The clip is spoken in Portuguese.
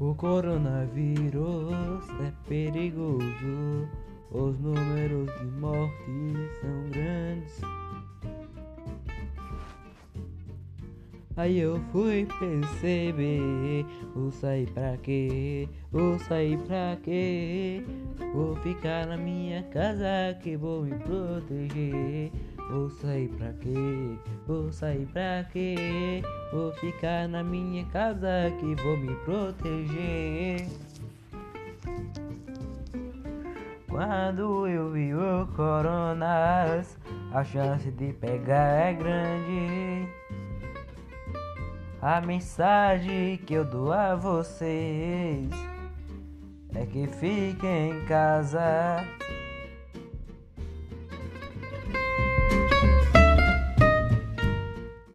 O coronavírus é perigoso, os números de mortes são grandes. Aí eu fui perceber, vou sair pra quê? Vou sair pra quê? Vou ficar na minha casa que vou me proteger. Vou sair pra quê? Vou sair pra quê? Vou ficar na minha casa que vou me proteger. Quando eu vi o coronas, a chance de pegar é grande. A mensagem que eu dou a vocês é que fiquem em casa